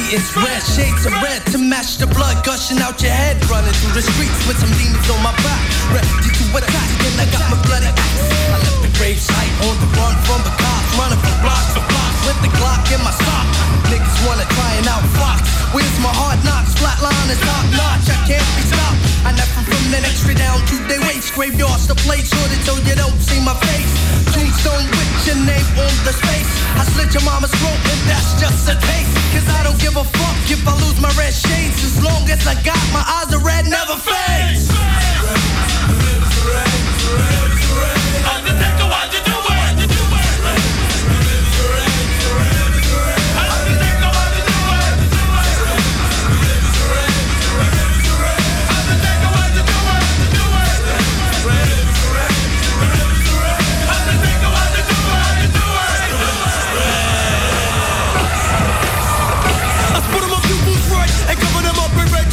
see is red shades of red to match the blood gushing out your head. Running through the streets with some demons on my back, ready to attack. Then I got my bloody axe. I left the grave site on the run from the cops, running for blocks with the Glock in my sock. Niggas wanna try and out fox. Where's my hard knocks? Flatline is top notch. I can't be stopped. I never from the next straight down to their waist. Graveyards to play short so you don't see my face. Tombstone with your name on the space. I slit your mama's throat and that's just a taste. Cause I don't give a fuck if I lose my red shades. As long as I got my eyes are red, never fades. I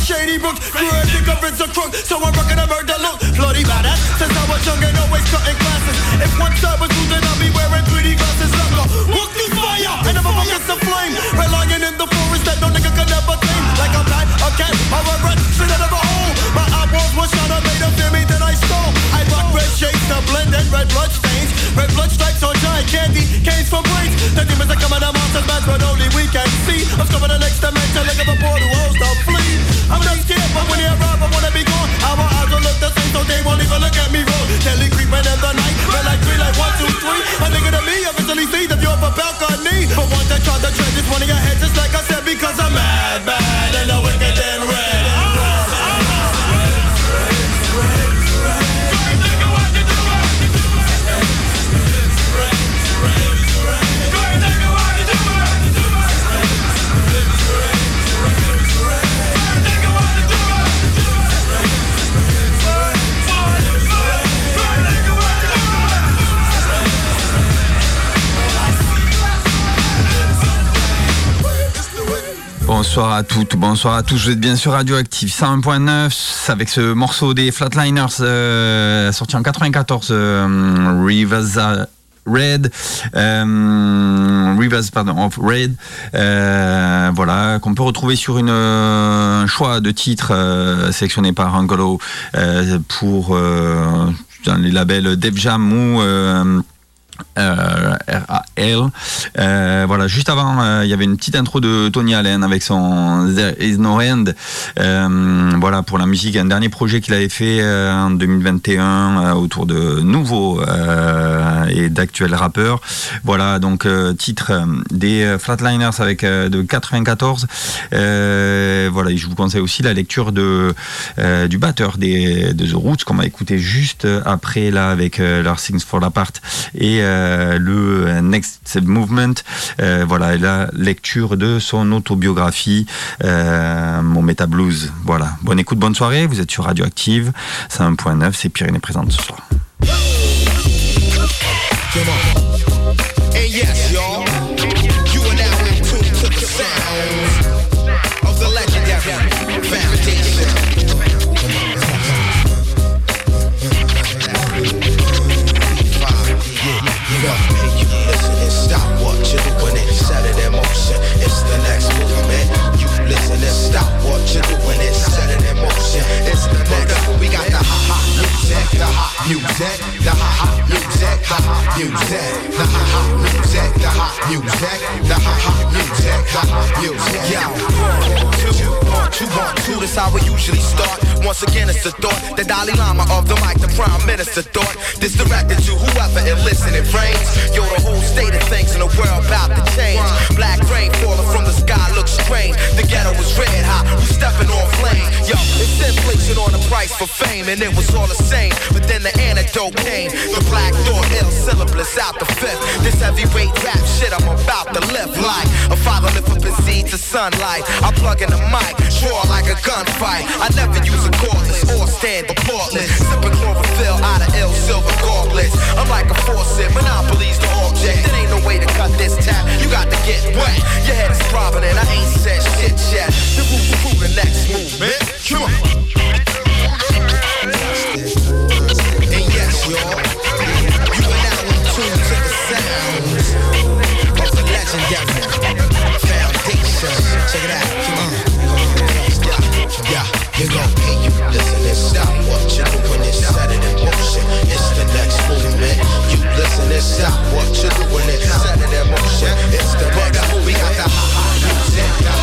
up red shady books. Grab the government's a crook, so I'm rocking a murder look. Bloody badass, since I was young and always cutting classes. If one side was then I'll be wearing 3D glasses. Longer, walk through fire, and never forget the flame. Relying in the forest that no nigga can never tame. Like I'm not a cat or a rat, straight out of a hole. My eyeballs were shot, I made fear me, then I stole. I rock red shades to blend in red blood stains. Red blood stripes on giant candy, canes for brains. The demons are coming, the monsters, bad, but only we can see. I'm coming the next dimension, like a portal, host to flee. I'm not scared, but when you arrive, I wanna be gone. Our eyes will look the same, so they won't even look at me wrong. Telly creeping in the night, red like three, like one, two, three. A nigga to me, eventually see the view of a balcony. But once I try to tread this one of your heads, just like I said, because I'm mad, bad, Bonsoir à toutes, bonsoir à tous. Vous êtes bien sûr Radioactive 101.9 avec ce morceau des Flatliners euh, sorti en 94, euh, Rivers Red, euh, Rivers pardon, of Red, euh, voilà qu'on peut retrouver sur une euh, un choix de titres euh, sélectionné par Angolo euh, pour euh, dans les labels Def Jam ou euh, RAL. Euh, voilà, juste avant, euh, il y avait une petite intro de Tony Allen avec son There Is No End. Voilà, pour la musique, un dernier projet qu'il avait fait en 2021 euh, autour de nouveaux et d'actuels rappeurs. Voilà, donc titre des Flatliners avec de 94. Euh, voilà, et je vous conseille aussi la lecture de du batteur des de The Roots qu'on va écouter juste après là avec leur Things for Apart et euh, le Next Movement. Euh, voilà, la lecture de son autobiographie, euh, Mon Meta Blues. Voilà. Bonne écoute, bonne soirée. Vous êtes sur Radioactive. C'est 1.9. C'est Pyrénées présente ce soir. Usually start. Once again, it's the thought, the Dalai Lama of the mic, the Prime Minister thought. This directed to whoever it listen it rains. Yo, the whole state of things in the world about to change. Black rain falling from the sky looks strange. The ghetto was red hot, we stepping on flame. Yo, it's inflation on the price for fame, and it was all the same. But then the antidote came. The Black Thought, ill syllabus out the fifth. This heavyweight rap shit I'm about to lift like a father lift up his seed to sunlight. I plug in the mic, draw like a gunfight. I never use a cordless or stand applaudless. Sipping chlorophyll out of ill silver gauntlets. I'm like a faucet, monopolies the object. There ain't no way to cut this tap. You got to get wet. Your head is throbbing and I ain't said shit yet. The roots through the next movement. Come on. y'all. You are now in tune to the sounds of the legendary foundation. Check it out. Yeah, you go. Hey, you listen and stop what you're doing and it motion. It's the next movement. You listen and stop what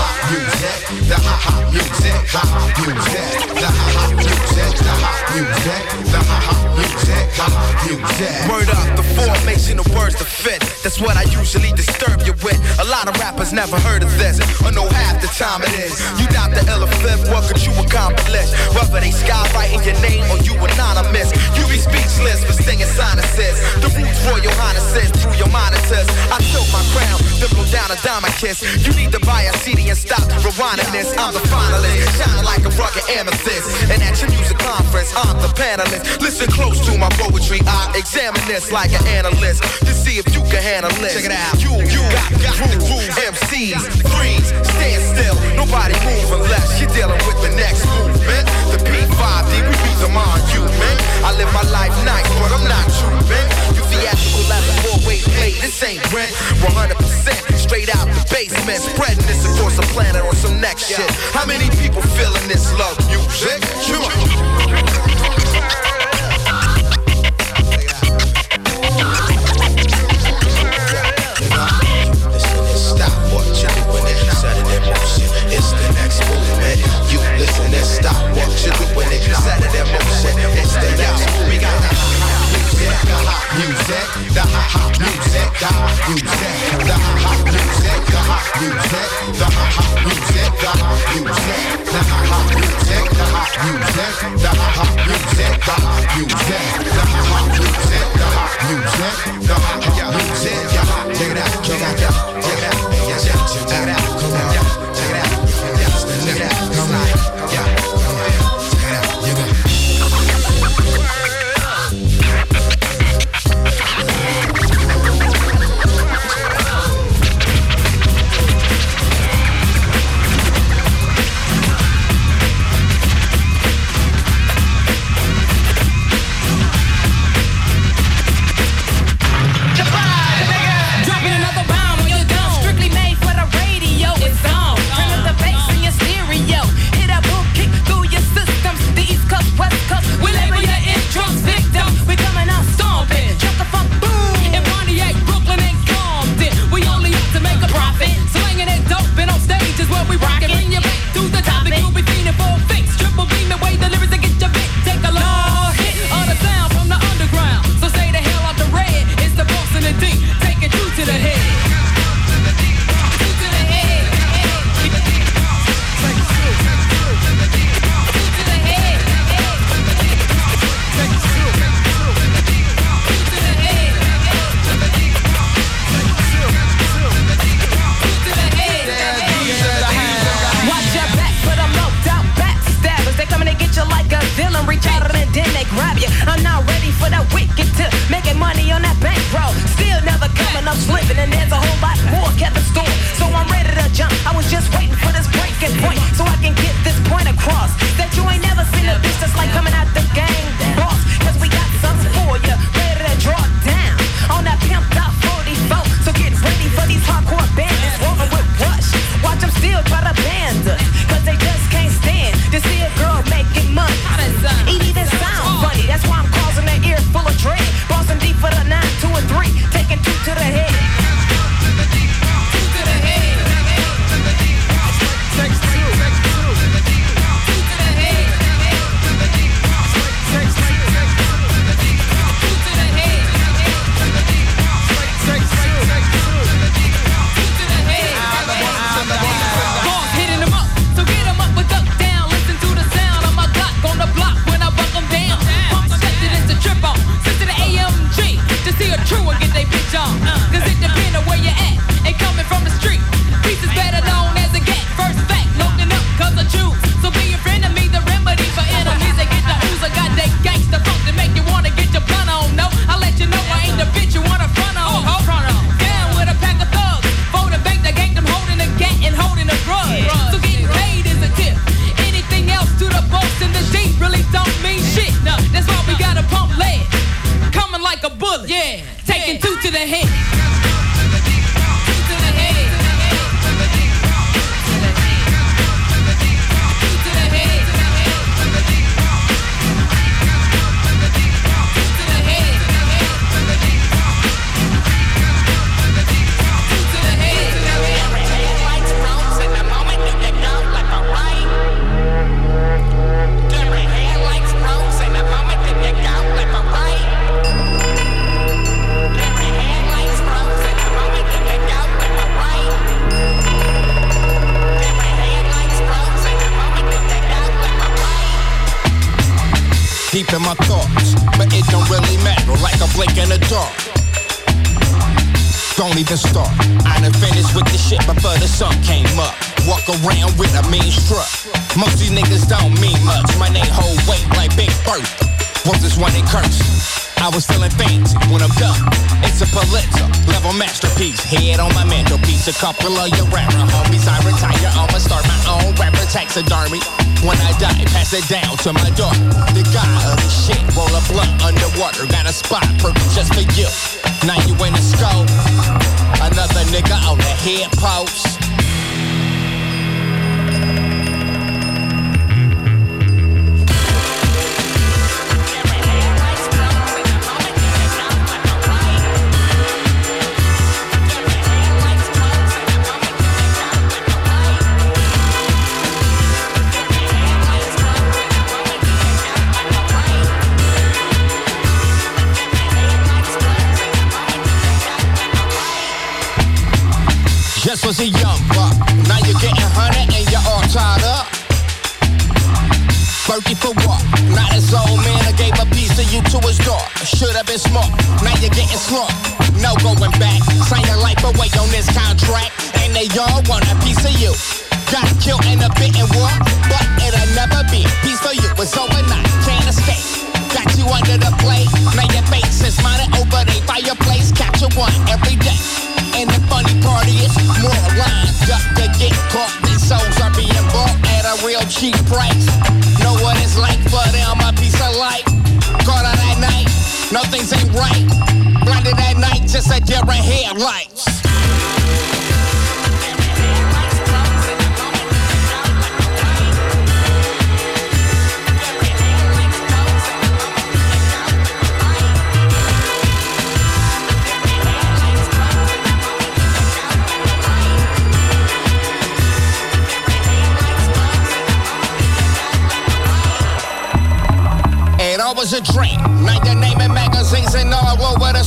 hot music, the ha music, hot music, the ha music, the hot music, the ha music, Word up, the formation of words to fit. That's what I usually disturb you with. A lot of rappers never heard of this, or know half the time it is. You doubt the ill fifth, what could you accomplish? Whether they skywriting your name or you anonymous, you be speechless for singing sinuses. The roots royal highnesses through your monitors. I tilt my crown, then blow down a diamond kiss. You need to buy a CD and stop rewinding this. I'm the finalist, shining like a rugged amethyst. And at your music conference, I'm the panelist. Listen close to my poetry, I examine this like an analyst to see if you can handle it. Check it out. You, you got, got the groove. MCs, freeze, stand still. Nobody move unless you're dealing with the next movement. The P5D, we beat them on you, man. I live my life nice, but I'm not you, man. You theatrical at the four-way play, this ain't rent. 100% straight out the basement, spreading this across the planet on some next shit. How many people feeling this love music? Come on. It's the. You listen and stop what you're doing and set it in motion. It's the next. We got the hot music, the hot music, the hot music, the hot music, the hot music, the hot music, the hot music, the hot music, the hot music, the hot music, the hot music, the hot music, the hot music, the hot music, the hot music. Check it out, check it out, check it out, check it out, come on, check it out, yeah, A couple of your rapper homies. I retire, I'ma start my own rapper taxidermy. When I die, pass it down to my daughter. The guy of the shit, roll a blunt underwater. Got a spot for just for you. Now you in the scope. Another nigga on the hip hop.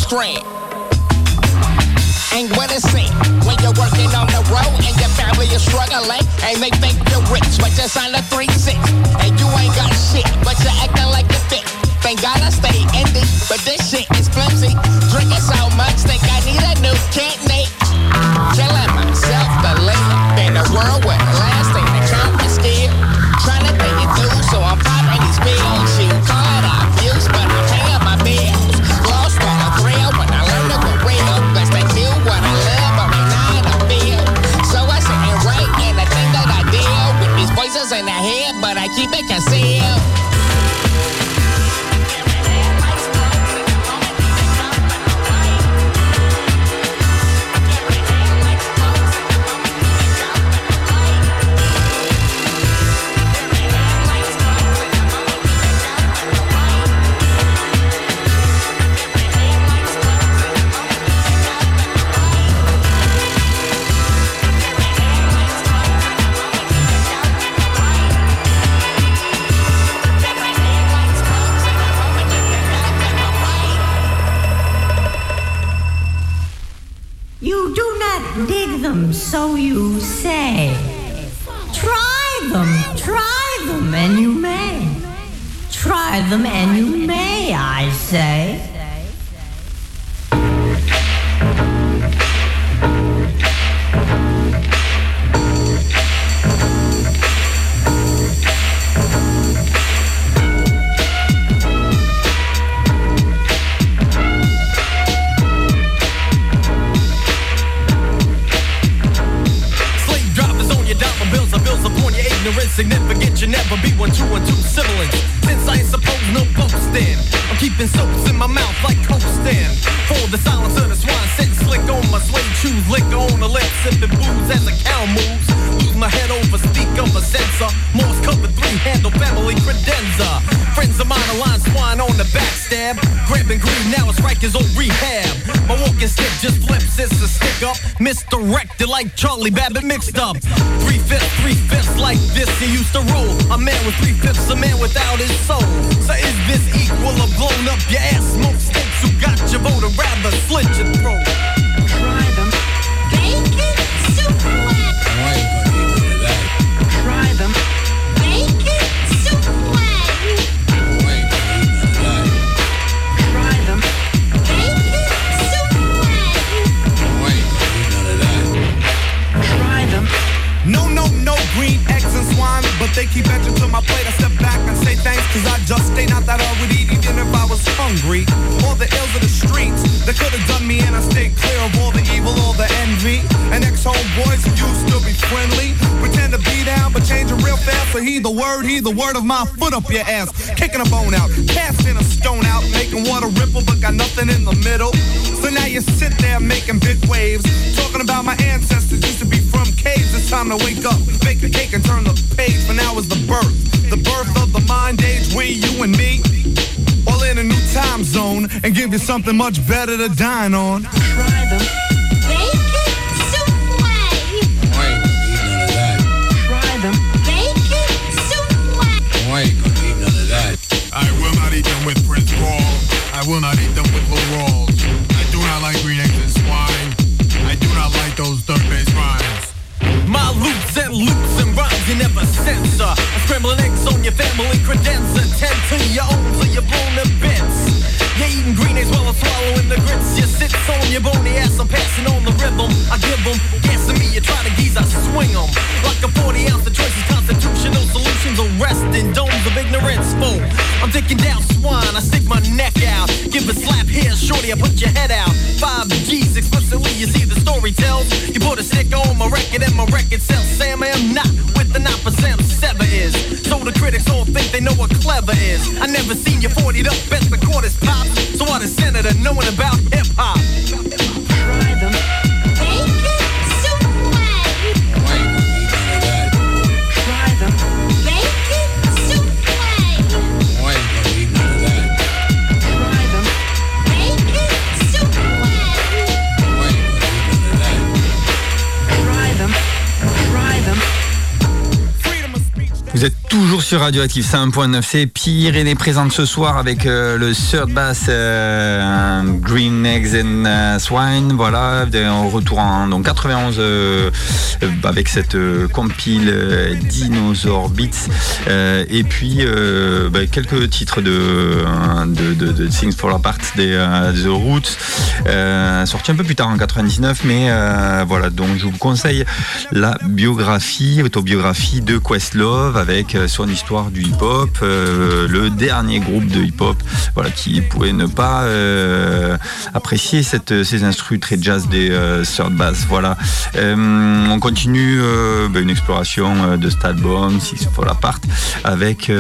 screen. Ain't what it seems when you're working on the road and your family is struggling, and they think you're rich, but just on the three six. I'm soaps in my mouth like coasting. For the silence of the swine, sitting slick on my suede shoes, liquor on the lips, sipping booze as a cow moves. Lose my head over, speak of a sensor. Morse cover three, handle family credenza. Friends of mine align swine on the backstab. Grabbing green, now it's Rikers on rehab. My walking stick just flips, it's a stick up. Misdirected like Charlie Babbitt mixed up. Three fifths, three fifths like this he used to roll. A man with three fifths, a man without his soul. So is this equal or blown up your ass? Smoke sticks who got your vote or rather slit your throat. But they keep etching to my plate. I step back and say thanks, cause I just stay not that I would eat even if I was hungry. All the ills of the streets that could have done me, and I stay clear of all the evil, all the envy. And ex homeboys who used to be friendly, pretend to be down, but changing real fast. So he the word, he the word of my foot up your ass, kicking a bone out, casting a stone out, making water ripple, but got nothing in the middle. So now you sit there making big waves, talking about my ancestors time to wake up, bake a cake and turn the page. For now is the birth, the birth of the mind age. We, you and me, all in a new time zone, and give you something much better to dine on. Try them. Bacon souffle. Try them. Bacon souffle. I will not eat them with Prince Paul. I will not eat them with Lou Rawls. I do not like green eggs and swine. I do not like those 3rd Bass rhymes. Loops and loops and rhymes you never censor. I'm scrambling eggs on your family credenza. Tend to your own so you're blown to bits. You're eating green eggs while I'm swallowing the grits. You sit on your bony ass, I'm passing on the rhythm. I give them, gassing me, you try to geese, I swing them. Like a 40 ounce of choices, constitutional solutions, arresting domes of ignorance. Fool, I'm taking down swine, I stick my neck out. Give a slap here, shorty, I put your head out. Five G's explicitly, you see the tells. You put a sticker on my record and my record sells. Sam, I am not with the 9% Sever is. So the critics all think they know what clever is. I never seen you 40'd up at the quarters pop. So what a senator knowing about hip toujours sur Radioactive 5.9. C'est Pierre est présente ce soir avec euh, le third bass euh, Green Eggs and euh, Swine. Voilà, en retour en donc 91 euh, euh, avec cette compile Dinosaur Beats. Et puis bah, quelques titres de, de, de, de Things Fall Apart des The Roots. Sorti un peu plus tard en 99, mais voilà, donc je vous conseille la biographie, autobiographie de Questlove avec sur une l'histoire du hip-hop, euh, le dernier groupe de hip-hop, voilà, qui pouvait ne pas euh, apprécier cette, ces instrus très jazz des euh, third bass. Voilà. On continue ben, une exploration de cet album, Six Fall Apart, avec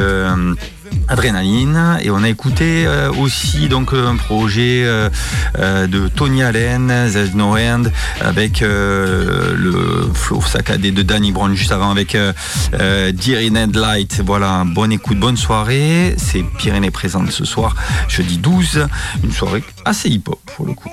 Adrénaline et on a écouté euh, aussi donc un projet euh, euh, de Tony Allen, There's No End avec euh, le flow saccadé de Danny Brown juste avant avec euh, euh, Dear Headlight. Voilà, bonne écoute, bonne soirée. C'est Pyrénées présente ce soir, jeudi 12, une soirée assez hip-hop pour le coup.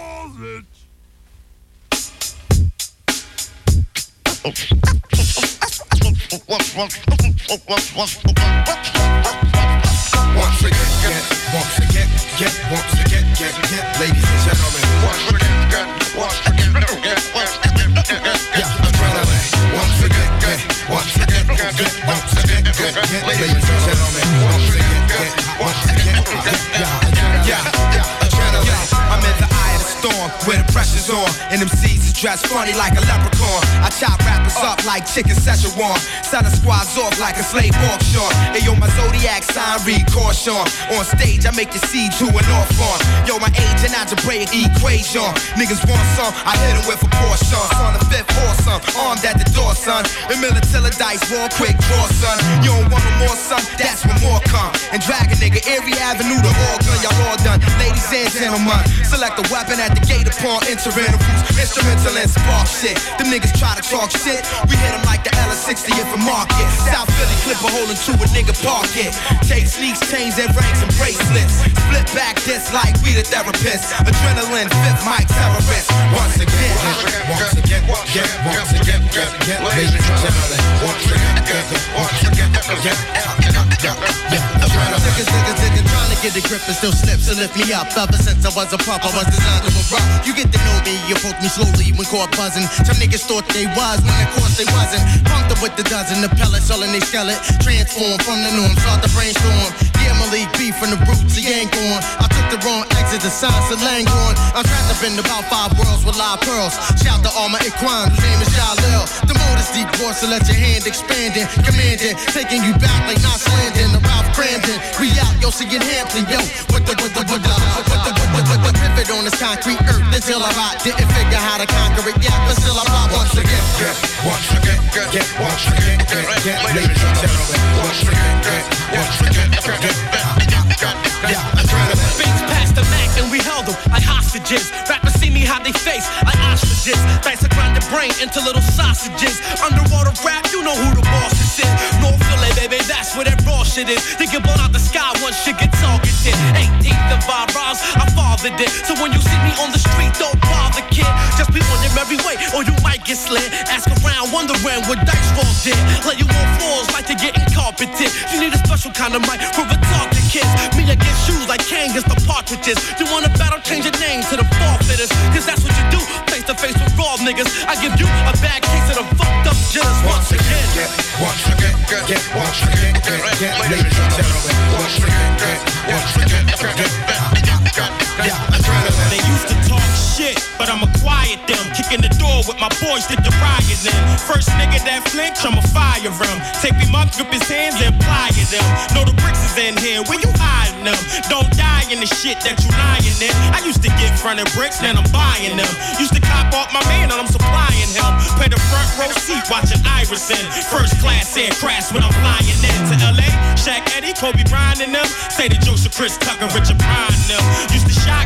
Once again, get, once again, get, once again, get, get, ladies and gentlemen. Once again, get, once again, get, once again, get, yeah, adrenaline. Once again, get, once again, get, once again, get, get, ladies and gentlemen. Once again, get, once again, get, yeah, where the pressure's on, and them seeds is dressed funny like a leprechaun. I chop rappers up like chicken Szechuan, selling squads off like a slave auction. Hey yo, my zodiac sign read caution. On stage, I make you see to an off on. Yo, my age and algebraic equation. Niggas want some, I hit 'em with a portion. Son of fifth son, armed at the door, son. And military dice, one quick draw, son. You don't want no more, son, that's when more come. And drag a nigga every avenue to all gun, y'all all done. Ladies and gentlemen, select a weapon at the gate the roots. Instrumental and spark shit. Them niggas try to talk shit. We hit 'em like the LS60 if a market. South Philly clip a hole into a nigga park it. Take sneaks, chains, and rings and bracelets. Split back this like we the therapists. Adrenaline, fifth mic terrorist. Once again, once again, get, once again, get, get, ladies and gentlemen. Once again, get, once again, yeah, yeah, adrenaline. Niggas, niggas, niggas trying to get the grip and still slips and lift me up. Ever since I was a pup, I was designed to erupt. You get to know me, you approach me slowly when caught buzzing. Some niggas thought they was, when of course they wasn't. Pumped up with the dozen, the pellets all in they skeleton. Transform from the norm, start the brainstorm. Yeah, Malik B from the roots, he ain't gone. I took the wrong exit, the signs of Langhorne. I'm trapped up in about five worlds with live pearls. Shout to all my equine, whose name is Jalil. The motor's deep voice, so let your hand expanding. Commanding, taking you back like not landing. The Ralph Kramden, we out, yo, seeing Hampton, yo. With the, with the, with the, with the, with the, with the, pivot on this concrete earth until I rot. Didn't figure how to conquer it yet, but still I fly once again. Get, once again, get, get, once again, get, get, ladies and gentlemen. Once again, get, once again, get, yeah, adrenaline. Past the Mac and we held them like hostages. Rappers see me how they face like ostriches. Dice to grind the brain into little sausages. Underwater rap, you know who the boss is. in North Philly, baby, that's where that raw shit is. They get blown out the sky once shit get targeted. 18th of our rise, I fathered it. So when you see me on the street, don't bother, kid. Just be on your merry way, or you might get slid. Ask around, wondering what Dice Raw did. Let you on floors like you're getting carpeted. You need a special kind of mic for retarded kids. Me against shoes like Kane against the partridges. You want a battle, change your name to the forfeiters. Cause that's what you do, face to face with raw niggas. I give you a bad case of the fucked up jitters once again. Get, once again, get, get, once again, get, get, ladies and gentlemen. Once again, get, once again, get, yeah, adrenaline. They used to talk shit, but I'ma quiet them. Kicking the door with my boys to the riot them. First nigga that flinch, I'ma fire him. Take him up, grip his hands and plier them. Know the bricks is in here, where you hiding them? Don't die in the shit that you lying in. I used to get fronted bricks, now I'm buying them. Used to cop off my man and I'm supplying him. Pay the front row seat, watching Iverson. First class air crash when I'm flying in to LA. Shaq Eddie, Kobe Bryant and them. Say to Joseph Chris Tucker, Richard Pryor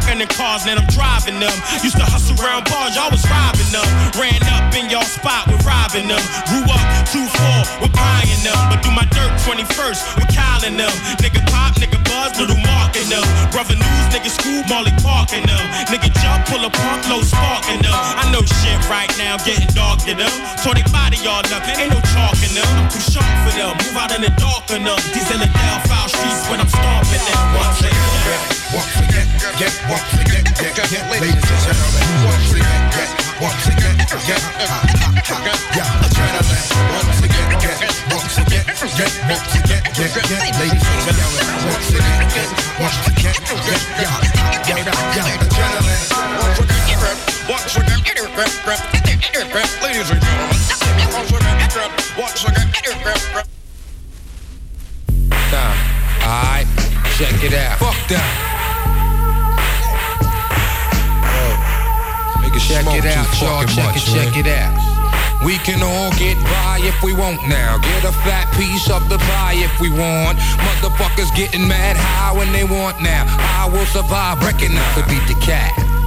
and the cars, now I'm driving them. Used to hustle around bars, y'all was robbing them. Ran up in y'all spot with robbing them. Grew up 2-4 with buying them. But do my dirt 21st with Kyle and them. Nigga pop, nigga buzz, little Mark and them. Brother news, nigga school, Molly Park and them. Nigga jump, pull a pump, low spark and them. I know shit right now, getting dark to them. So they body all up, ain't no chalk in them. I'm too sharp for them. Move out in the dark enough. These in the down foul streets when I'm stomping them. Once again. Once again, get, once again, get, ladies and gentlemen. Once again, yeah. Once again, yeah, yeah, yeah, adrenaline. Once again, check it out. Fuck that. Check it out, y'all. Check it, check it out. We can all get by if we want now. Get a fat piece of the pie if we want. Motherfuckers getting mad high when they want now. I will survive, recognize to beat the cat.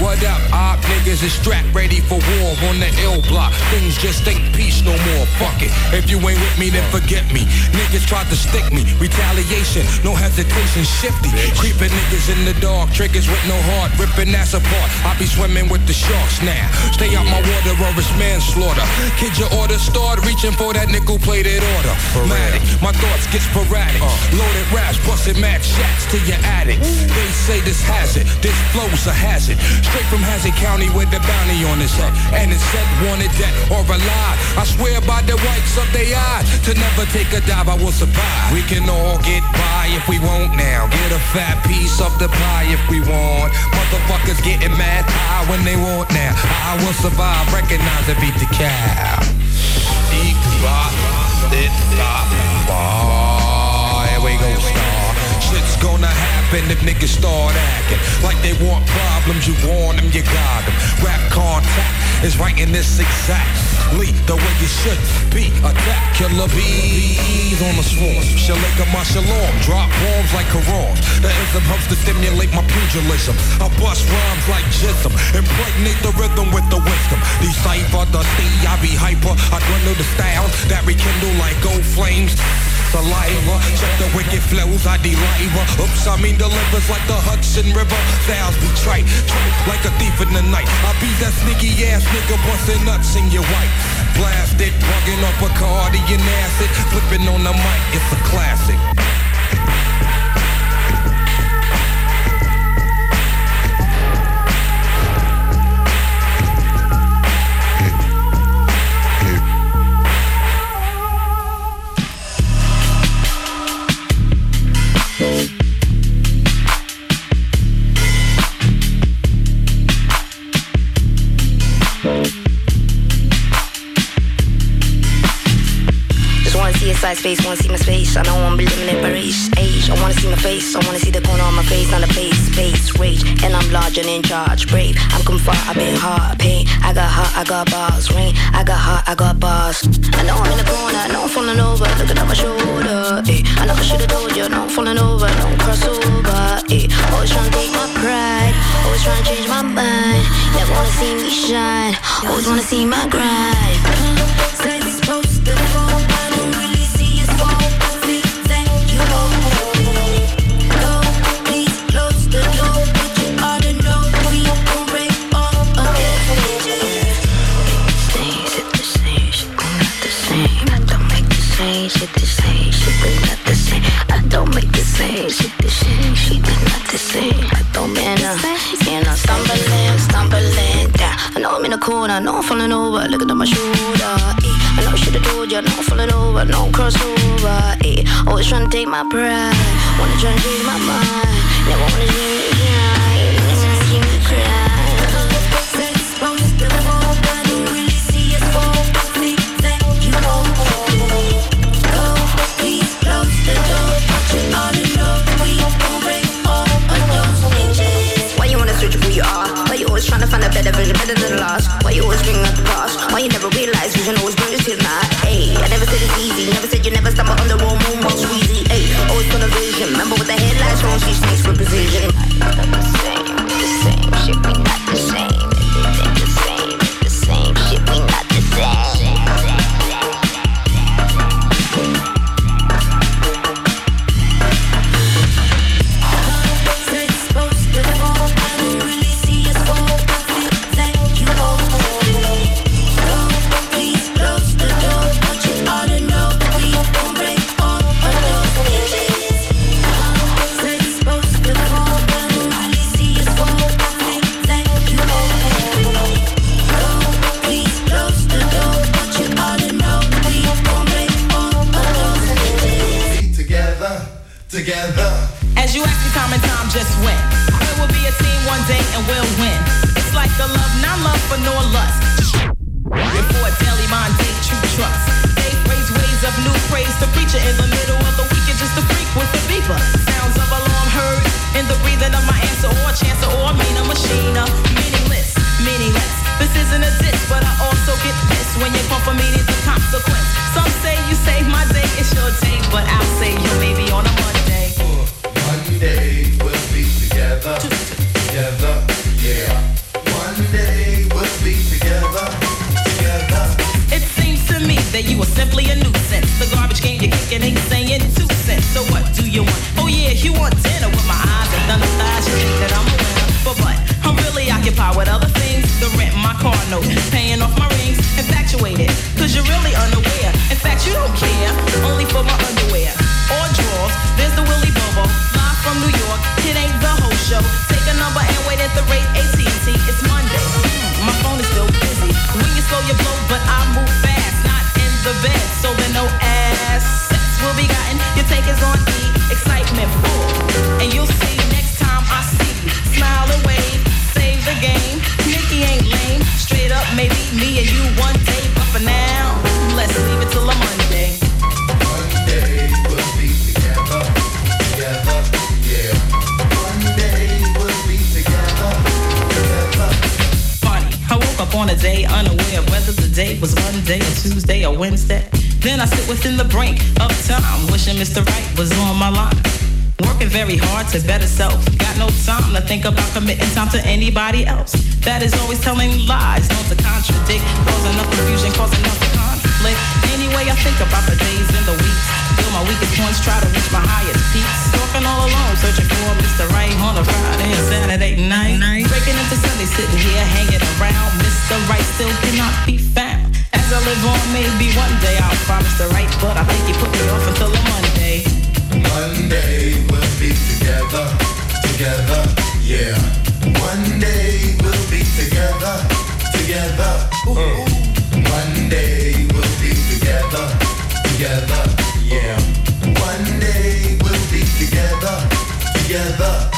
What up, op niggas is strapped ready for war on the ill block. Things just ain't peace no more. Fuck it. If you ain't with me, then forget me. Niggas tried to stick me. Retaliation, no hesitation, shifty. Creeping niggas in the dark, triggers with no heart, ripping ass apart. I be swimming with the sharks now. Stay out my water or it's manslaughter. Kid, your order start reaching for that nickel plated order. Matic, my thoughts get sporadic. Loaded raps, busting mad shots to your attic. They say this hazard, this flow's a hazard. Straight from Hazard County with the bounty on his head. And it said wanted dead or alive. I swear by the whites of their eyes. To never take a dive, I will survive. We can all get by if we want now. Get a fat piece of the pie if we want. Motherfuckers getting mad high when they want now. I will survive, recognize and beat the cow. Eat, bop, it, bop, bop. Here we go, star. Shit's gonna happen if niggas start acting like they want problems. You want them, you got them. Rap contact is in this exactly the way you should be. Attack killer bees on the swarm. Shalika my shalom. Drop bombs like Quran. The ism helps to stimulate my pugilism. I bust rhymes like jism. Impregnate the rhythm with the wisdom. Decipher the C, I be hyper. I dwindle the styles that rekindle like gold flames saliva. Check the wicked flows, I deliver. Oops, I mean delivers like the Hudson River. Styles be trite, trite like a thief in the night. I be that sneaky ass nigga busting nuts in your white. Blasted, bugging up a Cardi and acid. Flipping on the mic, it's a classic. Just wanna see side space, wanna see my space. I know I'm limited by race, age. I wanna see my face, I wanna see the corner on my face, not a face, space, rage. And I'm large and in charge, brave. I'm come far, I've been hard, pain. I got heart, I got bars, rain. I got heart, I got bars. I know I'm in the corner, I know I'm falling over, looking at my shoulder. Eh. I should've told you, I'm falling over, don't cross over. Eh. Always trying to take my pride, always trying to change my mind. Never wanna see me shine, always wanna see my grind. Corner, I know I'm falling over, looking at my shoulder. Eh. I know I should've told know I'm falling over, no crossover. Eh. Always trying to take my pride, wanna try to change my mind. Never wanna see me find a better version, better than the last? Why you always bring up the past? Why you never realize vision always brings to the night? Ayy, I never said it's easy, never said you never stumble on the wrong moonwalk, squeezy. Ayy, always got a vision. Remember with the headlights on, she snakes for precision. Was on my line. Working very hard to better self. Got no time to think about committing time to anybody else. That is always telling lies, known to contradict, causing enough confusion, causing enough conflict. Anyway, I think about the days and the weeks. Feel my weakest points, try to reach my highest peaks. Walking all alone, searching for Mr. Right on a Friday and Saturday night. Breaking into Sunday, sitting here hanging around. Mr. Right still cannot be found. As I live on, maybe one day I'll find Mr. Right, but I think he put me off until a Monday. One day we'll be together, together, yeah. One day we'll be together, together. One day we'll be together, together, yeah. One day we'll be together, together,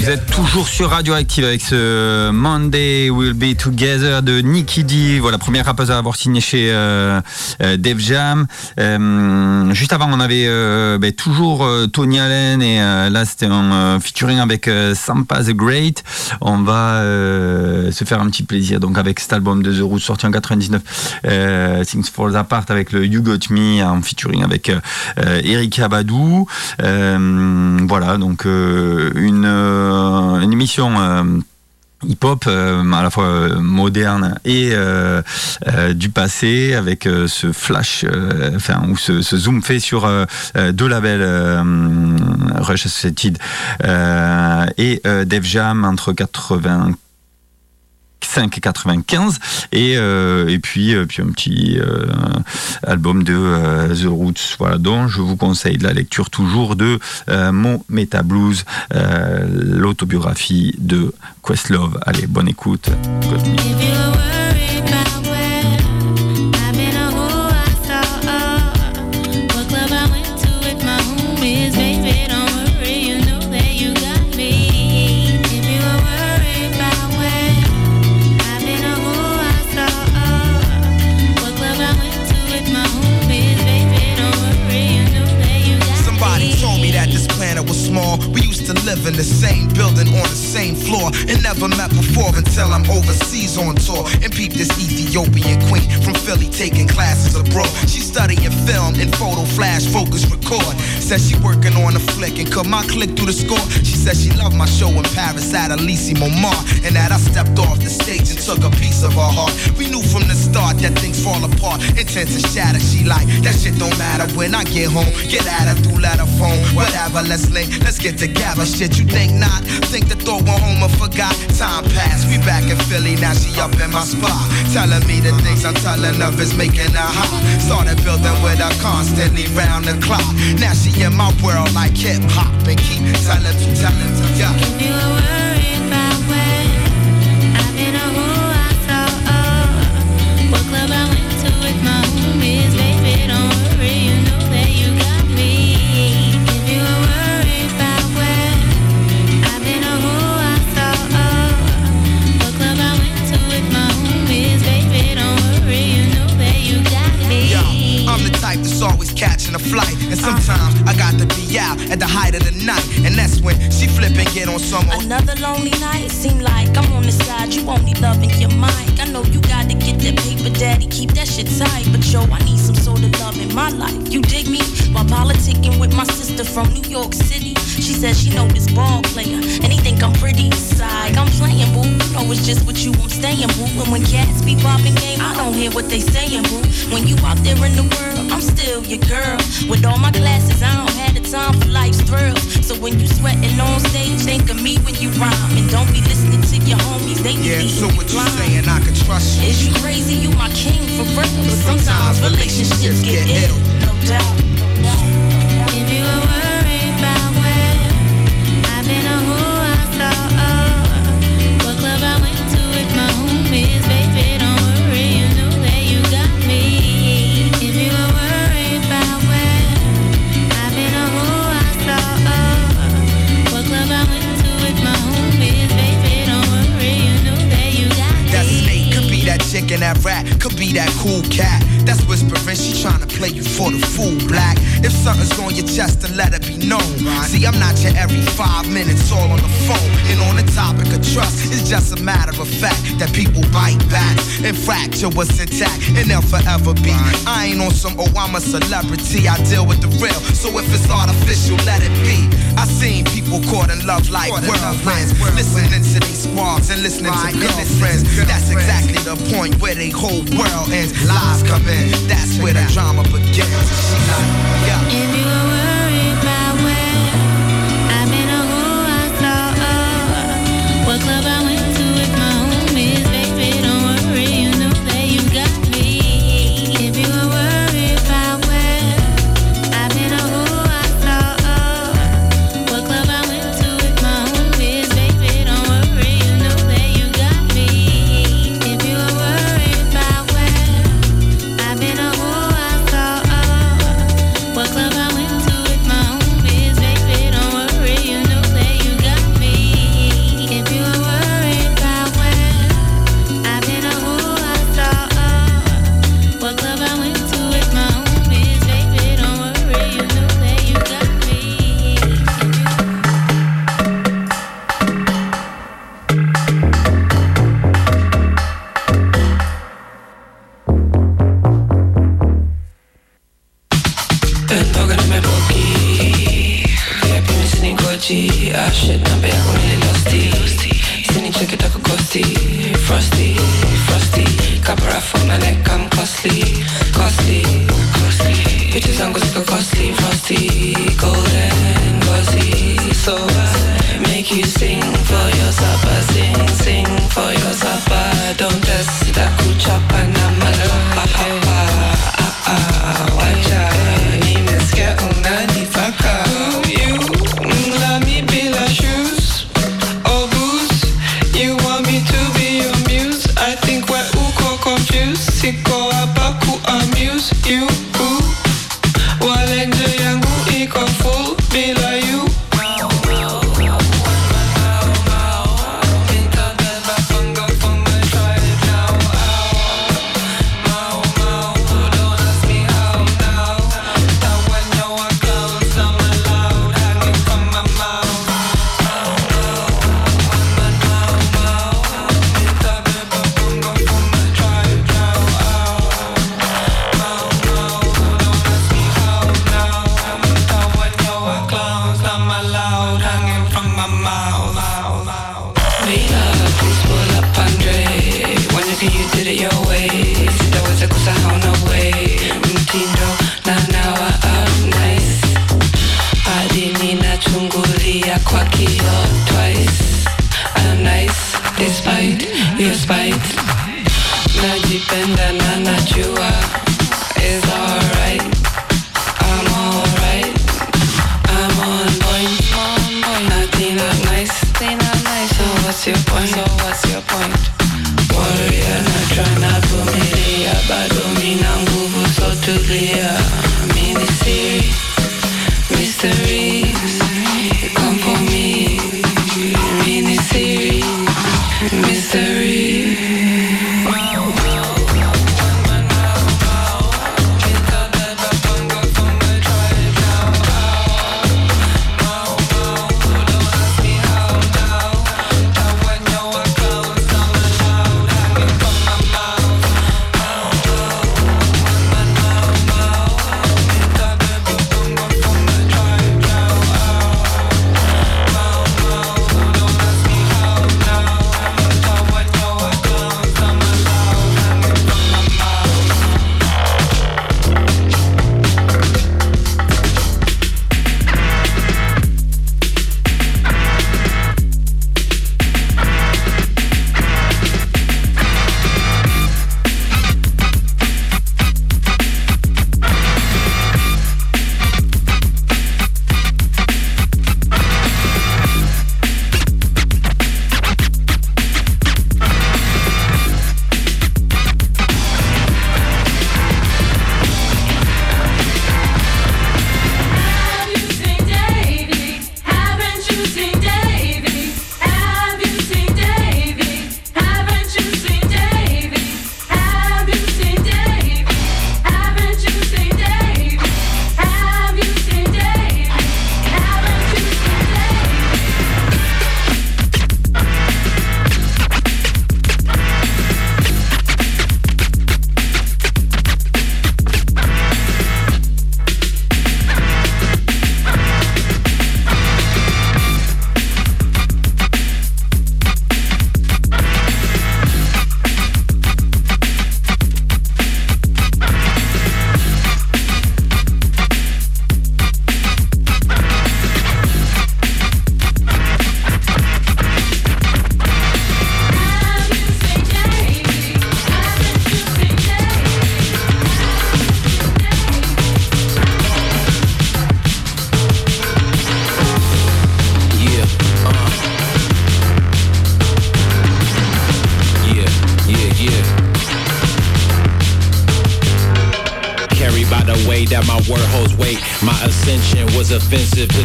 Vous êtes toujours sur Radioactive avec ce Monday We'll Be Together de Nicky D. Voilà, première rappeuse à avoir signé chez euh, euh, Def Jam. Euh, juste avant, on avait euh, ben, toujours Tony Allen et là, c'était euh, featuring avec Sampa The Great. On va se faire un petit plaisir donc avec cet album de The Roots sorti en 99, euh, Things Fall Apart avec le You Got Me en featuring avec Eric Abadou. Voilà, donc une, une émission euh, hip-hop euh, à la fois euh, moderne et euh, euh, du passé avec euh, ce flash euh, enfin ou ce, zoom fait sur euh, euh, deux labels euh, Rush Associated euh, et euh, Def Jam entre 80 5 et 95 et, euh, et puis, euh, puis un petit euh, album de The Roots. Voilà, dont je vous conseille la lecture toujours de Mon Meta Blues l'autobiographie de Questlove. Allez bonne écoute in the same building on the same floor and never met before until I'm overseas on tour and peep this Ethiopian queen from Philly taking classes abroad. She studying film and photo flash focus record. Said she working on a flick and cut my click through the score. She said she loved my show in Paris at Elysee Montmartre and that I stepped off the stage and took a piece of her heart. We knew from the start that things fall apart, intent to shatter. She like that shit don't matter when I get home. Get at her through letter phone, whatever. Let's link, let's get together. Shit, you think not? Think the thought went home and forgot. Time passed, we back in Philly, now she up in my spot. Telling me the things I'm telling of is making her hot. Started building with her constantly round the clock. Now she in my world like hip hop and keep telling me, telling me, yeah. catching a flight. And sometimes I got to be out at the height of the night. And that's when she flipping and get on some. Another lonely night. Seem like I'm on the side. You only loving your mic. I know you got to get that paper, daddy. Keep that shit tight. But yo, I need some sort of love in my life. You dig me? While politicking with my sister from New York City. She says she know this ball player. And he think I'm pretty side. I'm playing, boo. You know it's just with you I'm staying, boo. And when cats be popping game, I don't hear what they saying, boo. When you out there in the world, I'm still your girl. With all my glasses, I don't have the time for life's thrills. So when you sweating on stage, think of me when you rhyme. And don't be listening to your homies, they be Yeah, so what you saying? I can trust you. Is you crazy? You my king for real. But sometimes relationships get ill, no doubt. If and that rat, could be that cool cat. That's whispering, she tryna play you for the fool, black. If something's on your chest, then let it be known. See, I'm not your every five minutes all on the phone. And on the topic of trust, it's just a matter of fact that people bite back and fracture what's intact, and they'll forever be. I ain't on some, oh, I'm a celebrity, I deal with the real. So if it's artificial, let it be. I seen people caught in love like whirlwinds, listening to these squads and listening to girlfriends. That's exactly the point where they whole world ends. Lies come in, that's where the drama begins.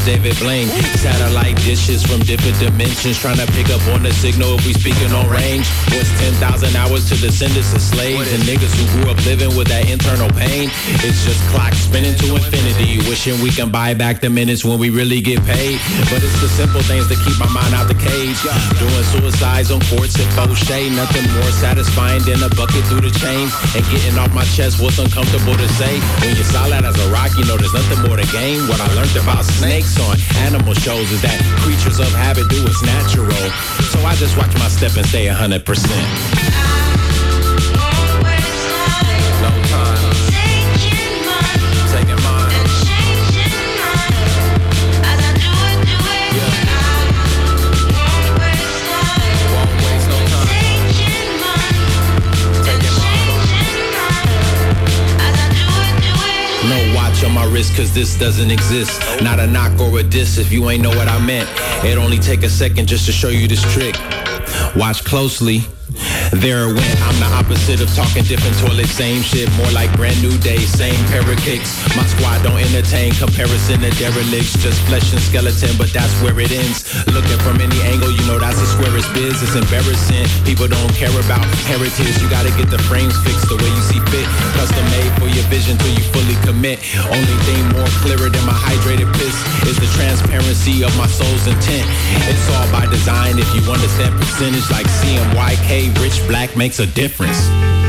David Blaine. Different dimensions, trying to pick up on the signal if we speaking on range. Was 10,000 hours to descendants of slaves and niggas who grew up living with that internal pain. It's just clocks spinning to infinity, wishing we can buy back the minutes when we really get paid. But it's the simple things that keep my mind out the cage. Doing suicides on courts at Foshay, nothing more satisfying than a bucket through the chains and getting off my chest what's uncomfortable to say. When you're solid as a rock, you know there's nothing more to gain. What I learned about snakes on animal shows is that creatures of habit do what's natural. So I just watch my step and stay 100%. Cause this doesn't exist. Not a knock or a diss if you ain't know what I meant. It only take a second just to show you this trick. Watch closely there it went, I'm the opposite of talking different toilets, same shit, more like brand new day, same pair of kicks. My squad don't entertain comparison to derelicts, just flesh and skeleton, but that's where it ends. Looking from any angle, you know that's the squarest biz. It's embarrassing. People don't care about heritage. You gotta get the frames fixed the way you see fit. Custom made for your vision till you fully commit. Only thing more clearer than my hydrated piss is the transparency of my soul's intent. It's all by design if you understand percentage like CMYK, rich black makes a difference.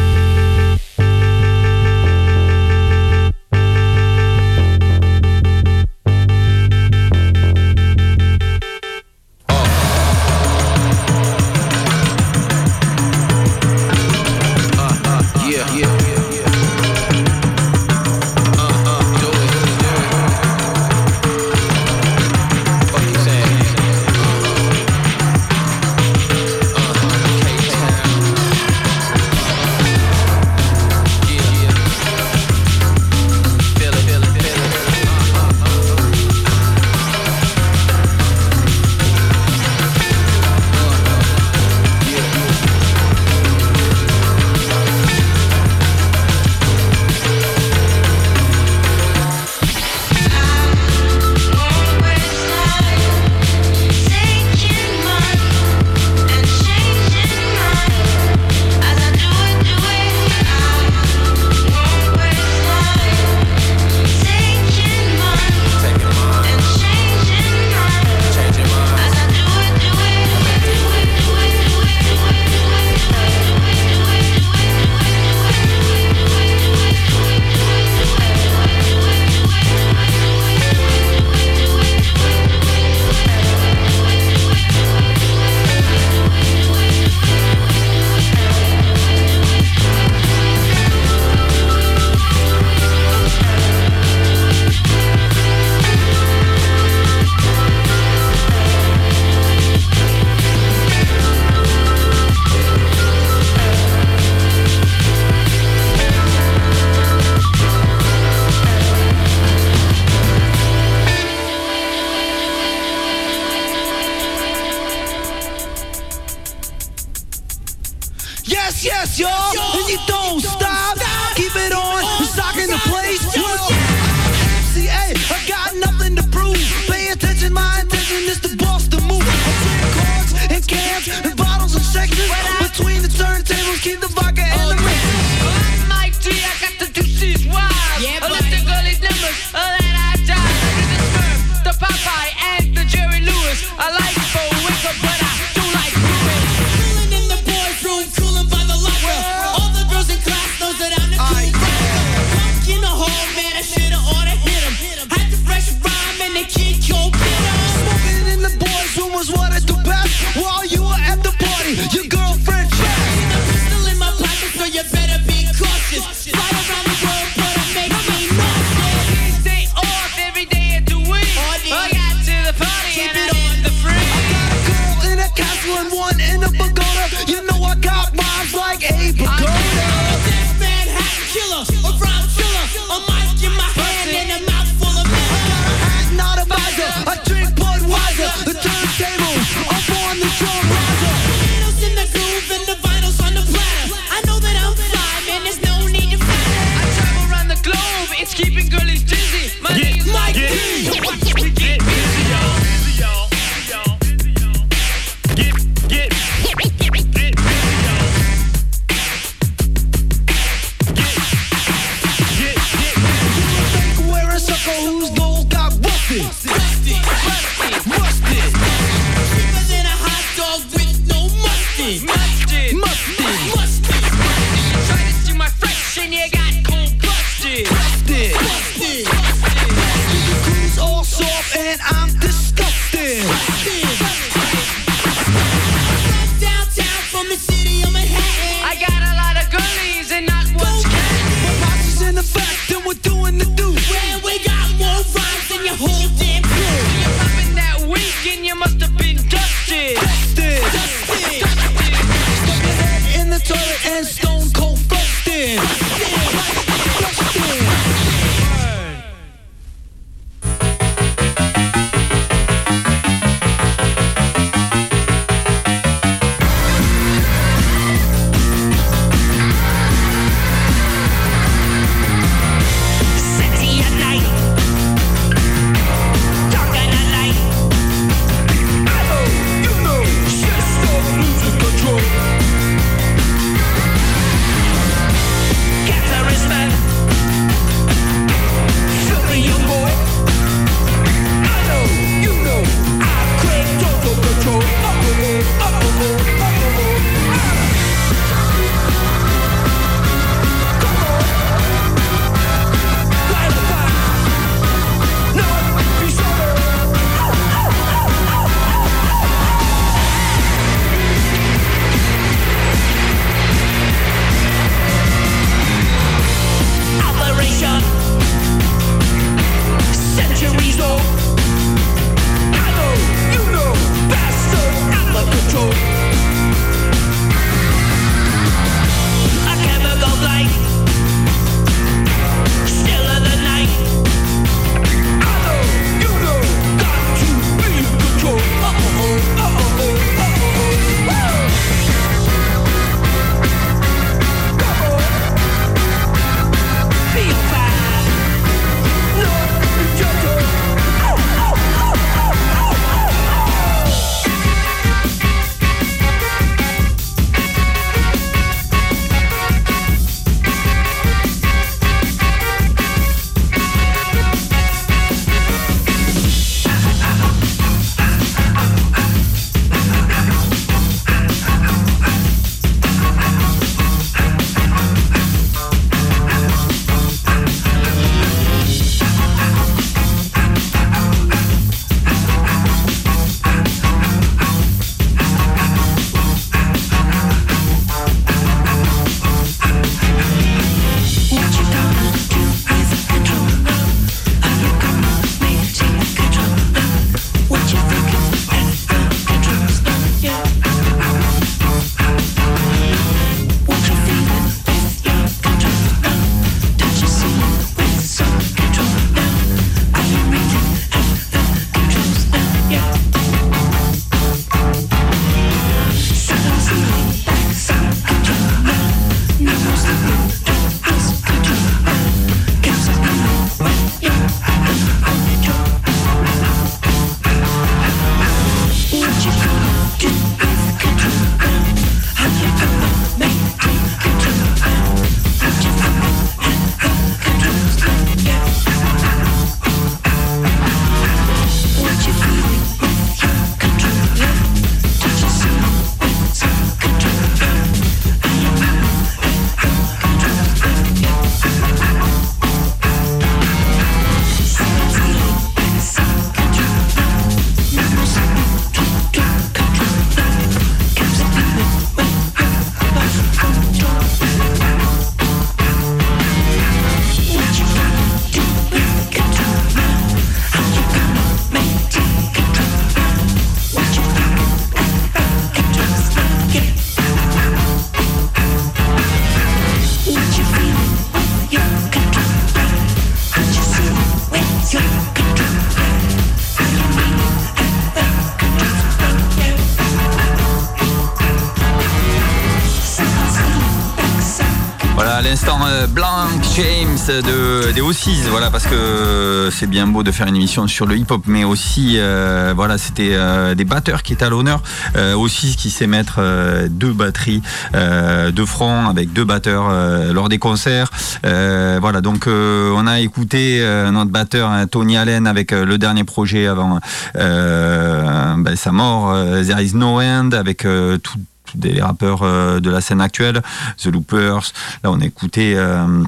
Euh, Blanc James de, des O6, voilà, parce que c'est bien beau de faire une émission sur le hip-hop, mais aussi, euh, voilà, c'était euh, des batteurs qui étaient à l'honneur. O6 qui sait mettre deux batteries de front avec deux batteurs lors des concerts. voilà, donc on a écouté notre batteur hein, Tony Allen avec le dernier projet avant ben, sa mort, There is no end, avec tout des, rappeurs euh, de la scène actuelle, The Loopers. Là, on a écouté. Euh,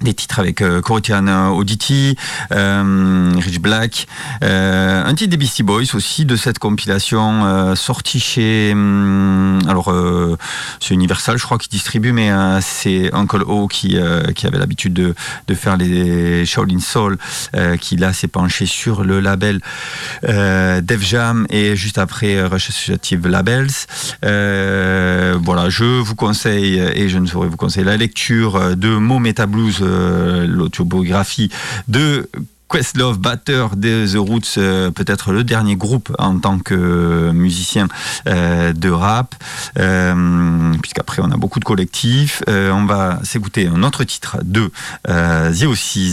des titres avec euh, Corotian Auditi, euh, Rich Black, euh, un titre des Beastie Boys aussi de cette compilation euh, sortie chez hum, alors c'est Universal je crois qui distribue mais c'est Uncle O qui qui avait l'habitude de, de faire les Shaolin Soul qui là s'est penché sur le label Def Jam et juste après Rush Associative Labels. Voilà je vous conseille et je ne saurais vous conseiller la lecture de Mo Meta Blues l'autobiographie de Questlove, batteur des The Roots, euh, peut-être le dernier groupe en tant que musicien euh, de rap, euh, puisqu'après on a beaucoup de collectifs. Euh, on va s'écouter un autre titre de euh, The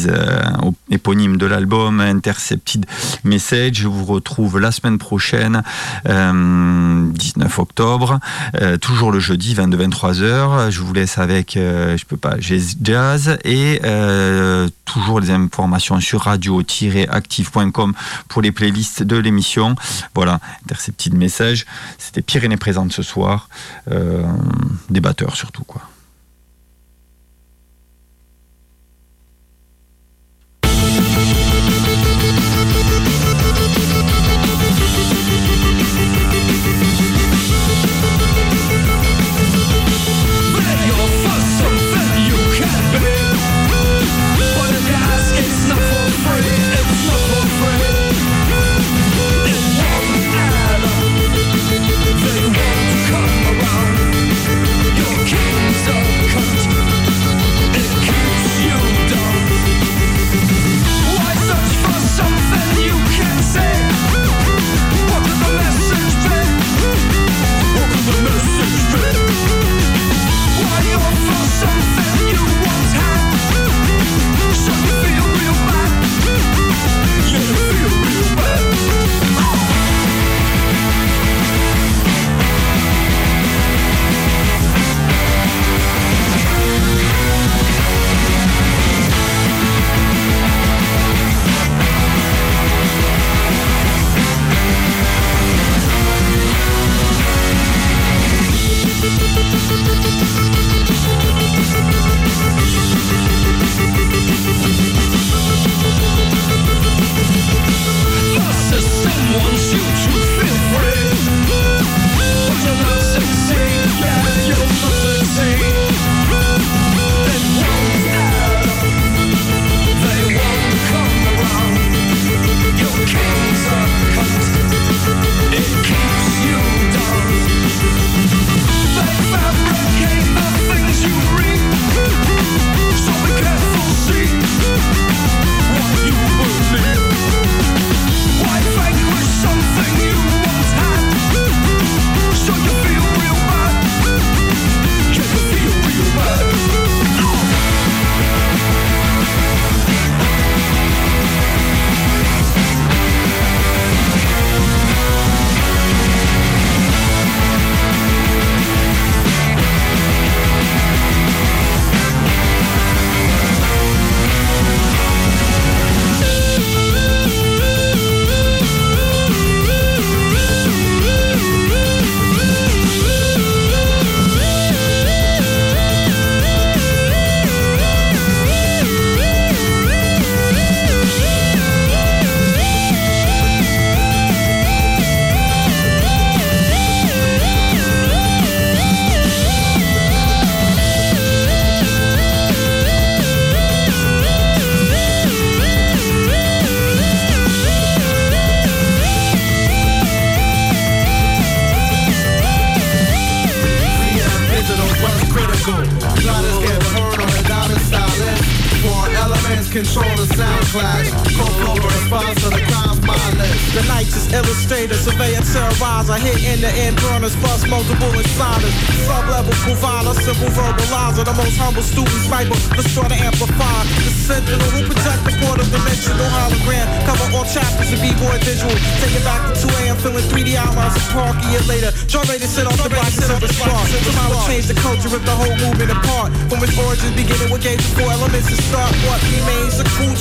euh, au- éponyme de l'album Intercepted Message. Je vous retrouve la semaine prochaine, euh, 19 octobre, euh, toujours le jeudi 22-23h. Je vous laisse avec, euh, je peux pas, Jazz et euh, toujours les informations sur radio-active.com pour les playlists de l'émission. Voilà, Intercepted Message. C'était Pyrénées présente ce soir, euh, des batteurs surtout quoi.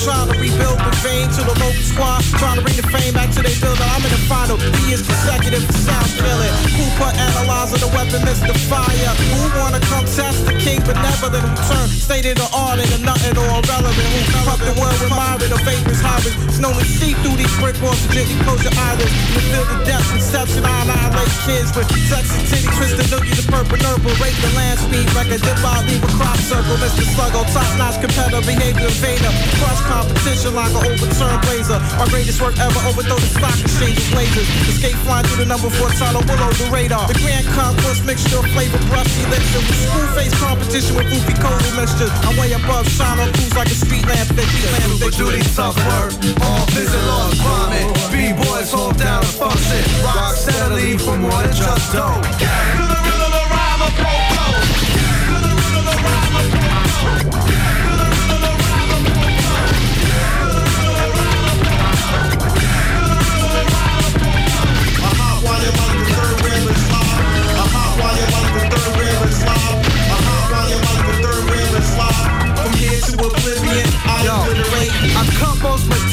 Trying to rebuild the vein to the local squad. Trying to bring the fame back to their building. I'm in the final. Three years consecutive, the sound killing. Cooper analyzer, the weapon, Mr. Fire. Who wanna come test the king benevolent who turn state of the art into nothing or irrelevant? Who pump the word with Myra, the vapor's hybrid. It's known to see through these brick walls to gently close your eyelids. You feel the depth, conception, I annihilate kids with sex and titty, twisted noogie, the purple nurple, rate the land speed, record, dip out, leave a crop circle, Mr. Sluggo, top notch competitor, behavior invader, crush competition like an overturned blazer. Our greatest work ever, overthrow the stock exchange of blazers. Escape flying through the number four tunnel below the radar. The grand concourse mixture of flavor, brush, elixir, with school face competition with goofy cola mixtures. I'm way above, shine on cruise like a street lamp, they Super duty tough work, all visit lost vomit. B-boys hold down the function. Rock steadily for more than just dough. Yo, I come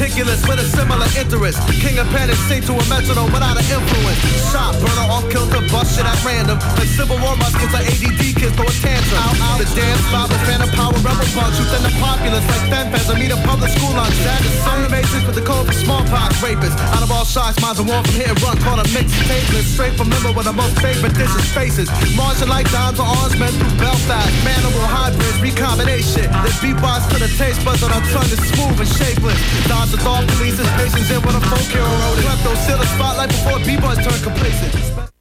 meticulous with a similar interest. King of panic, sing to a metronome without an influence. Shot, burner off kilter, bust shit at random. Like Civil War muskets, like ADD kids throw a tantrum. Out, out, the dance, Bible, phantom power, rebel punch. Youth in the populace, like fan fans, I meet a public school lunch. That is some amazing with the code for smallpox rapists. Out of all shots, mine's a one from and run, called a mixed tasteless. Straight from limbo with the most favorite dishes, faces. Marching like dimes or arms, men through Belfast. Manimal hybrids, recombination. This beatbox to the taste buds on our tongue is smooth and shapeless. Dodge the thought police, patience in with a folk hero road. Klepto, still a spotlight before B-boys turn complacent.